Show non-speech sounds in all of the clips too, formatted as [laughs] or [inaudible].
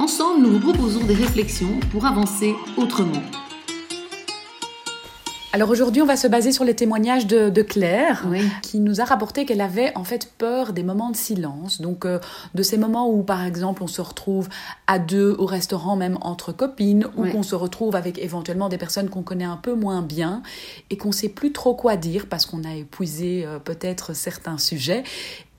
Ensemble, nous vous proposons des réflexions pour avancer autrement. Alors aujourd'hui, on va se baser sur les témoignages de, Claire, qui nous a rapporté qu'elle avait en fait peur des moments de silence. Donc euh, de ces moments où, par exemple, on se retrouve à deux au restaurant, même entre copines, ou qu'on se retrouve avec éventuellement des personnes qu'on connaît un peu moins bien et qu'on sait plus trop quoi dire parce qu'on a épuisé euh, peut-être certains sujets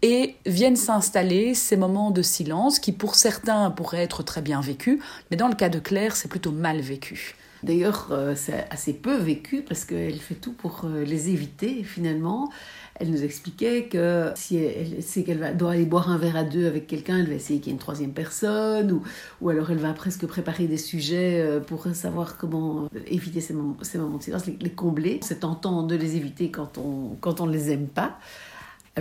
et viennent s'installer ces moments de silence qui pour certains pourraient être très bien vécus, mais dans le cas de Claire, c'est plutôt mal vécu. D'ailleurs, euh, c'est assez peu vécu parce qu'elle fait tout pour euh, les éviter finalement. Elle nous expliquait que si elle sait qu'elle doit aller boire un verre à deux avec quelqu'un, elle va essayer qu'il y ait une troisième personne, ou, alors elle va presque préparer des sujets euh, pour savoir comment éviter ces moments, ces moments de silence, les, combler. C'est tentant de les éviter quand on quand on ne les aime pas.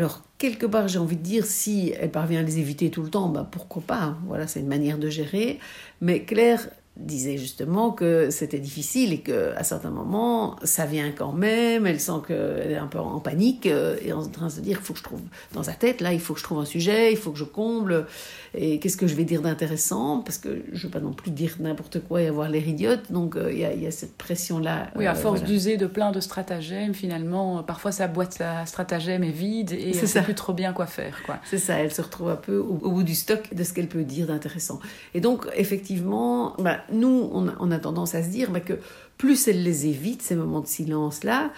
Alors, quelque part, j'ai envie de dire, si elle parvient à les éviter tout le temps, bah, pourquoi pas Voilà, c'est une manière de gérer. Mais Claire disait justement que c'était difficile et que à certains moments ça vient quand même elle sent qu'elle est un peu en panique euh, et en train de se dire il faut que je trouve dans sa tête là il faut que je trouve un sujet il faut que je comble et qu'est-ce que je vais dire d'intéressant? Parce que je veux pas non plus dire n'importe quoi et avoir l'air idiote donc euh, il y, a, cette pression là oui à euh, force d'user de plein de stratagèmes finalement parfois sa boîte à stratagèmes est vide et elle sait plus trop bien quoi faire quoi. C'est ça elle se retrouve un peu au, bout du stock de ce qu'elle peut dire d'intéressant. Et donc effectivement bah, nous, on a, tendance à se dire bah, que plus elle les évite, ces moments de silence-là,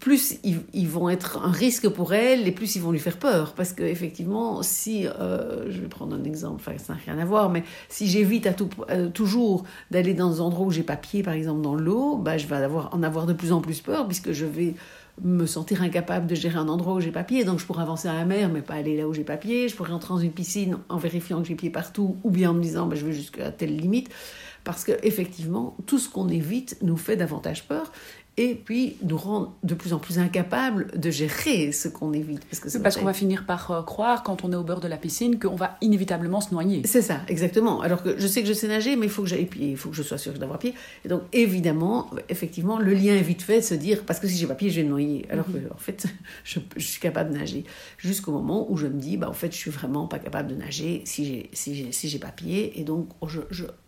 plus ils, vont être un risque pour elle et plus ils vont lui faire peur. Parce qu'effectivement, si, euh, je vais prendre un exemple, enfin ça n'a rien à voir, mais si j'évite à tout, euh, toujours d'aller dans des endroits où j'ai pas pied, par exemple dans l'eau, bah, je vais avoir, en avoir de plus en plus peur puisque je vais me sentir incapable de gérer un endroit où j'ai pas pied. Donc je pourrais avancer à la mer, mais pas aller là où j'ai pas pied. Je pourrais entrer dans une piscine en vérifiant que j'ai pied partout ou bien en me disant bah, je vais jusqu'à telle limite parce qu'effectivement, tout ce qu'on évite nous fait davantage peur et puis nous rend de plus en plus incapables de gérer ce qu'on évite. Parce que parce qu'on va finir par euh, croire, quand on est au bord de la piscine, qu'on va inévitablement se noyer. C'est ça, exactement. Alors que je sais que je sais nager, mais il faut que j'aille pied, il faut que je sois sûr d'avoir pied. Et donc, évidemment, effectivement, le lien est vite fait de se dire, parce que si j'ai pas pied, je vais me noyer. Alors que, en fait, [laughs] je, suis capable de nager. Jusqu'au moment où je me dis, bah, en fait, je suis vraiment pas capable de nager si j'ai si si pas pied. Et donc, je,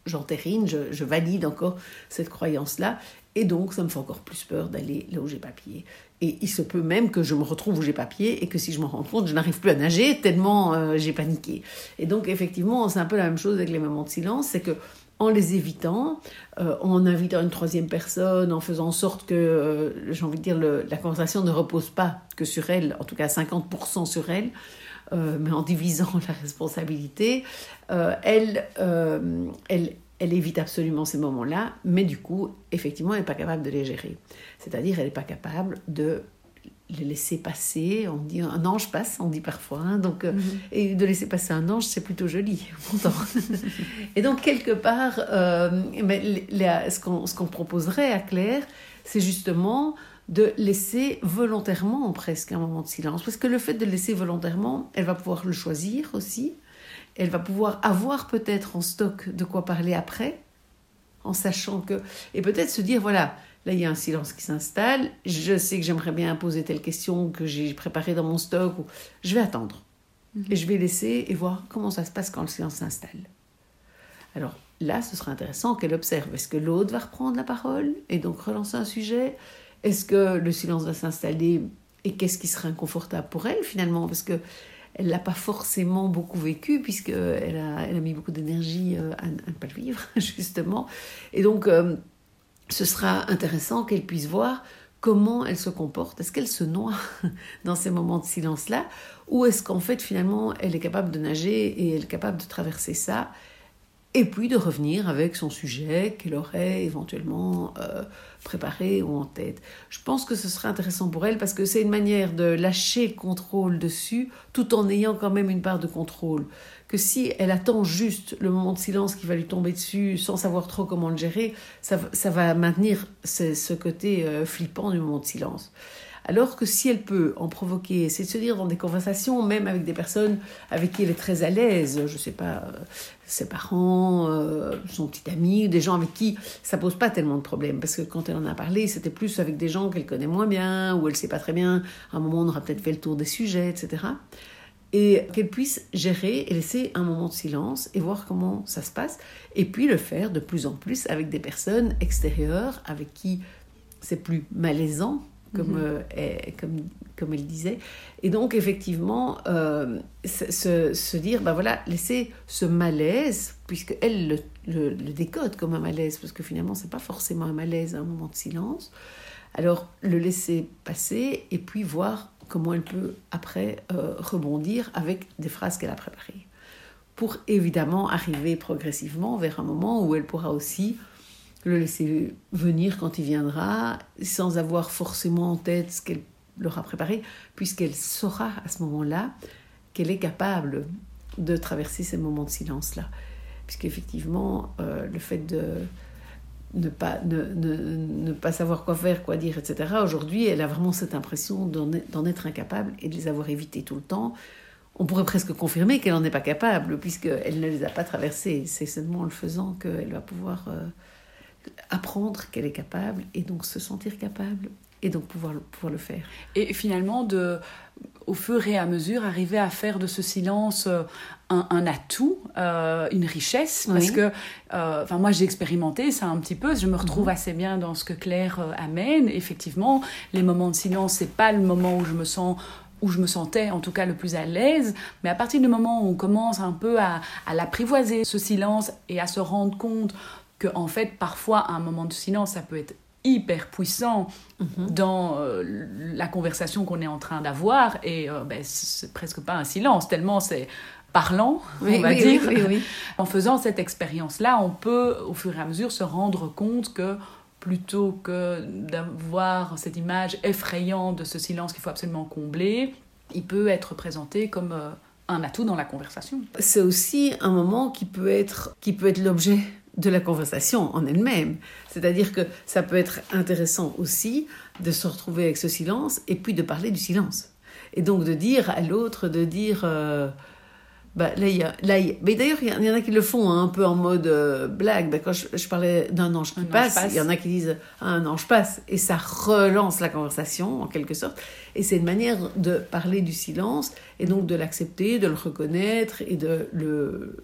j'entérine, je, je, valide encore cette croyance-là. Et donc, ça me fait encore plus peur d'aller là où j'ai papier. Et il se peut même que je me retrouve où j'ai papier et que si je m'en rends compte, je n'arrive plus à nager tellement euh, j'ai paniqué. Et donc, effectivement, c'est un peu la même chose avec les moments de silence, c'est que en les évitant, euh, en invitant une troisième personne, en faisant en sorte que, euh, j'ai envie de dire, la conversation ne repose pas que sur elle, en tout cas 50% sur elle, mais en divisant [laughs] la responsabilité, elle, elle, elle évite absolument ces moments-là, mais du coup, effectivement, elle n'est pas capable de les gérer. C'est-à-dire, elle n'est pas capable de les laisser passer. On dit un ange passe, on dit parfois. Hein, donc, euh, mhm. Et de laisser passer un ange, c'est plutôt joli, [laughs] et donc, quelque part, euh, mais, ce qu'on proposerait à Claire, c'est justement de laisser volontairement presque un moment de silence. Parce que le fait de laisser volontairement, elle va pouvoir le choisir aussi elle va pouvoir avoir peut-être en stock de quoi parler après, en sachant que... Et peut-être se dire, voilà, là il y a un silence qui s'installe, je sais que j'aimerais bien poser telle question que j'ai préparée dans mon stock, ou... je vais attendre. Mhm. Et je vais laisser et voir comment ça se passe quand le silence s'installe. Alors là, ce sera intéressant qu'elle observe. Est-ce que l'autre va reprendre la parole et donc relancer un sujet? Est-ce que le silence va s'installer et qu'est-ce qui sera inconfortable pour elle finalement? Parce que elle l'a pas forcément beaucoup vécu puisqu'elle a, elle a mis beaucoup d'énergie euh, à, ne pas le vivre, [laughs] justement. Et donc, euh, ce sera intéressant qu'elle puisse voir comment elle se comporte. Est-ce qu'elle se noie [laughs] dans ces moments de silence-là Ou est-ce qu'en fait, finalement, elle est capable de nager et elle est capable de traverser ça et puis de revenir avec son sujet qu'elle aurait éventuellement euh, préparé ou en tête. Je pense que ce serait intéressant pour elle parce que c'est une manière de lâcher le contrôle dessus tout en ayant quand même une part de contrôle. Que si elle attend juste le moment de silence qui va lui tomber dessus sans savoir trop comment le gérer, ça, va maintenir ce, ce côté euh, flippant du moment de silence. Alors que si elle peut en provoquer, c'est de se dire dans des conversations, même avec des personnes avec qui elle est très à l'aise, je ne sais pas, euh, ses parents, euh, son petit ami, des gens avec qui ça pose pas tellement de problèmes. Parce que quand elle en a parlé, c'était plus avec des gens qu'elle connaît moins bien, ou elle sait pas très bien. À un moment, on aura peut-être fait le tour des sujets, etc. Et qu'elle puisse gérer et laisser un moment de silence et voir comment ça se passe. Et puis le faire de plus en plus avec des personnes extérieures avec qui c'est plus malaisant comme, mhm. euh, comme, comme elle disait. Et donc, effectivement, euh, se, se, dire, ben voilà, laisser ce malaise, puisqu'elle le, le, le, décode comme un malaise, parce que finalement, c'est pas forcément un malaise, un moment de silence. Alors, le laisser passer et puis voir comment elle peut après euh, rebondir avec des phrases qu'elle a préparées. Pour évidemment arriver progressivement vers un moment où elle pourra aussi le laisser venir quand il viendra, sans avoir forcément en tête ce qu'elle leur a préparé, puisqu'elle saura à ce moment-là qu'elle est capable de traverser ces moments de silence-là. Puisqu'effectivement, euh, le fait de ne pas, ne, ne, pas savoir quoi faire, quoi dire, etc., aujourd'hui, elle a vraiment cette impression d'en être incapable et de les avoir évités tout le temps. On pourrait presque confirmer qu'elle n'en est pas capable, puisqu'elle ne les a pas traversés. C'est seulement en le faisant qu'elle va pouvoir... Euh, apprendre qu'elle est capable et donc se sentir capable et donc pouvoir, pouvoir le faire. Et finalement, de, au fur et à mesure, arriver à faire de ce silence euh, un, un atout, euh, une richesse, parce que, euh, moi j'ai expérimenté ça un petit peu, je me retrouve mhm. assez bien dans ce que Claire amène. Effectivement, les moments de silence, c'est pas le moment où je me sens où je me sentais en tout cas le plus à l'aise, mais à partir du moment où on commence un peu à, à l'apprivoiser, ce silence, et à se rendre compte que en fait parfois un moment de silence ça peut être hyper puissant mhm. dans euh, la conversation qu'on est en train d'avoir et euh, ben, c'est presque pas un silence tellement c'est parlant on va dire en faisant cette expérience là on peut au fur et à mesure se rendre compte que plutôt que d'avoir cette image effrayante de ce silence qu'il faut absolument combler il peut être présenté comme euh, un atout dans la conversation. C'est aussi un moment qui peut être, qui peut être l'objet de la conversation en elle-même. C'est-à-dire que ça peut être intéressant aussi de se retrouver avec ce silence et puis de parler du silence. Et donc de dire à l'autre, de dire... Euh, bah, là, y a, là, mais d'ailleurs, il y, en a qui le font hein, un peu en mode euh, blague. Bah, quand je, parlais d'un ange qui passe, il y en a qui disent ah, un ange passe. Et ça relance la conversation, en quelque sorte. Et c'est une manière de parler du silence et donc de l'accepter, de le reconnaître et de le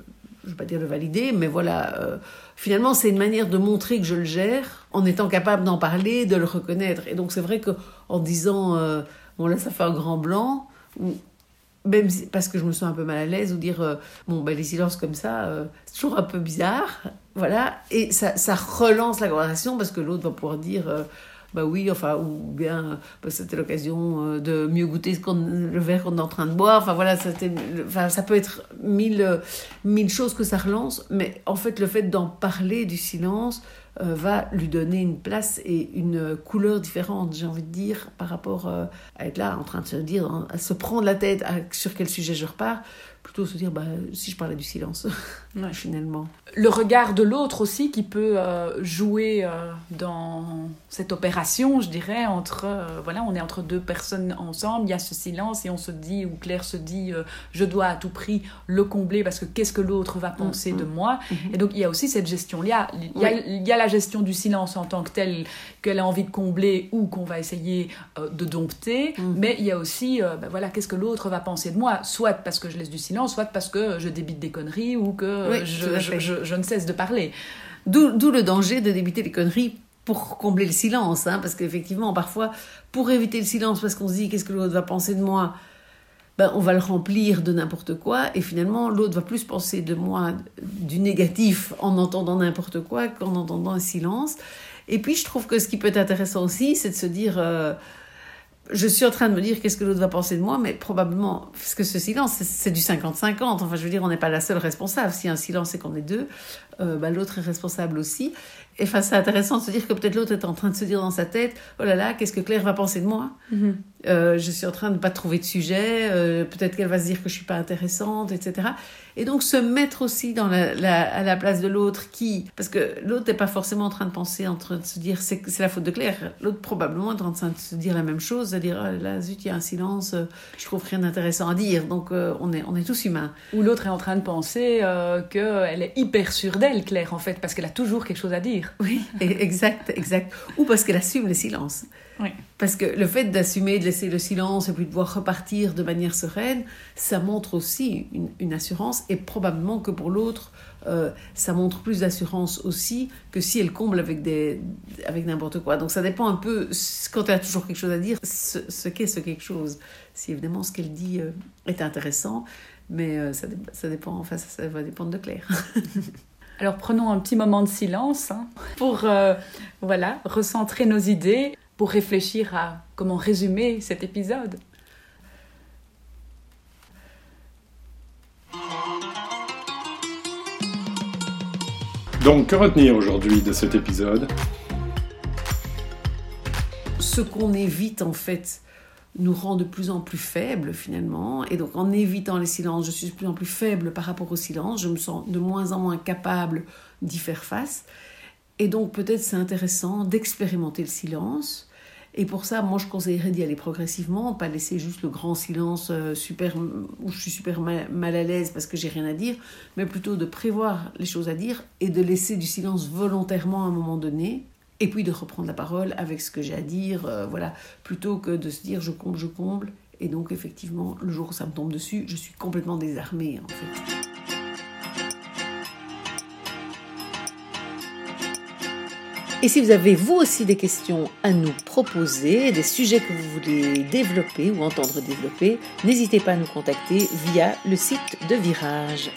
je ne vais pas dire le valider, mais voilà, euh, finalement, c'est une manière de montrer que je le gère en étant capable d'en parler, de le reconnaître. Et donc, c'est vrai qu'en disant, euh, bon, là, ça fait un grand blanc, ou même parce que je me sens un peu mal à l'aise, ou dire, euh, bon, ben, les silences comme ça, c'est toujours un peu bizarre, voilà, et ça, ça relance la conversation parce que l'autre va pouvoir dire bah oui, enfin, ou bien bah, c'était l'occasion euh, de mieux goûter le verre qu'on est en train de boire. Enfin voilà, enfin, ça peut être mille, mille choses que ça relance, mais en fait, le fait d'en parler du silence euh, va lui donner une place et une couleur différente, j'ai envie de dire, par rapport euh, à être là en train de se dire, à se prendre la tête sur quel sujet je repars, plutôt se dire bah, si je parlais du silence, [laughs] finalement. Le regard de l'autre aussi qui peut euh, jouer euh, dans cette opération, je dirais, entre, euh, voilà, on est entre deux personnes ensemble, il y a ce silence et on se dit, ou Claire se dit, je dois à tout prix le combler parce que qu'est-ce que l'autre va penser mm, de mm. moi mm-hmm. Et donc il y a aussi cette gestion-là, il, y a, il y a la gestion du silence en tant que telle qu'elle a envie de combler ou qu'on va essayer de dompter, mm-hmm. mais il y a aussi, ben voilà, qu'est-ce que l'autre va penser de moi, soit parce que je laisse du silence, soit parce que je débite des conneries ou que je, ne cesse de parler. D'où le danger de débiter des conneries pour combler le silence, hein, parce qu'effectivement, parfois, pour éviter le silence, parce qu'on se dit qu'est-ce que l'autre va penser de moi, ben, on va le remplir de n'importe quoi, et finalement, l'autre va plus penser de moi du négatif en entendant n'importe quoi qu'en entendant un silence. Et puis, je trouve que ce qui peut être intéressant aussi, c'est de se dire, euh, je suis en train de me dire qu'est-ce que l'autre va penser de moi, mais probablement, parce que ce silence, c'est du 50-50. Enfin, je veux dire, on n'est pas la seule responsable. Si un silence, c'est qu'on est deux, euh, bah, l'autre est responsable aussi. Et enfin, c'est intéressant de se dire que peut-être l'autre est en train de se dire dans sa tête, oh là là, qu'est-ce que Claire va penser de moi? Mm-hmm. Euh, Je suis en train de ne pas trouver de sujet, euh, peut-être qu'elle va se dire que je suis pas intéressante, etc. Et donc se mettre aussi dans la, à la place de l'autre qui, parce que l'autre n'est pas forcément en train de penser, en train de se dire c'est la faute de Claire. L'autre probablement est en train de se dire la même chose, de dire oh là zut il y a un silence, euh, je trouve rien d'intéressant à dire. Donc on est on est tous humains. Ou l'autre est en train de penser qu'elle est hyper sûre d'elle, Claire en fait, parce qu'elle a toujours quelque chose à dire. Oui, exact, exact. Ou parce qu'elle assume le silence. Oui. Parce que le fait d'assumer, de laisser le silence et puis de pouvoir repartir de manière sereine, ça montre aussi une, assurance et probablement que pour l'autre, euh, ça montre plus d'assurance aussi que si elle comble avec, des, avec n'importe quoi. Donc ça dépend un peu, quand elle a toujours quelque chose à dire, ce, qu'est ce quelque chose. Si évidemment ce qu'elle dit euh, est intéressant, mais euh, ça, ça, dépend, enfin ça va dépendre de Claire. [laughs] Alors prenons un petit moment de silence hein, pour euh, voilà, recentrer nos idées, pour réfléchir à comment résumer cet épisode. Donc, que retenir aujourd'hui de cet épisode? Ce qu'on évite en fait nous rend de plus en plus faibles finalement. Et donc en évitant les silences, je suis de plus en plus faible par rapport au silence, je me sens de moins en moins capable d'y faire face. Et donc peut-être c'est intéressant d'expérimenter le silence. Et pour ça, moi je conseillerais d'y aller progressivement, pas laisser juste le grand silence euh, super, où je suis super mal, à l'aise parce que j'ai rien à dire, mais plutôt de prévoir les choses à dire et de laisser du silence volontairement à un moment donné et puis de reprendre la parole avec ce que j'ai à dire, euh, voilà, plutôt que de se dire je comble, je comble. Et donc effectivement, le jour où ça me tombe dessus, je suis complètement désarmée en fait. Et si vous avez vous aussi des questions à nous proposer, des sujets que vous voulez développer ou entendre développer, n'hésitez pas à nous contacter via le site de Virage.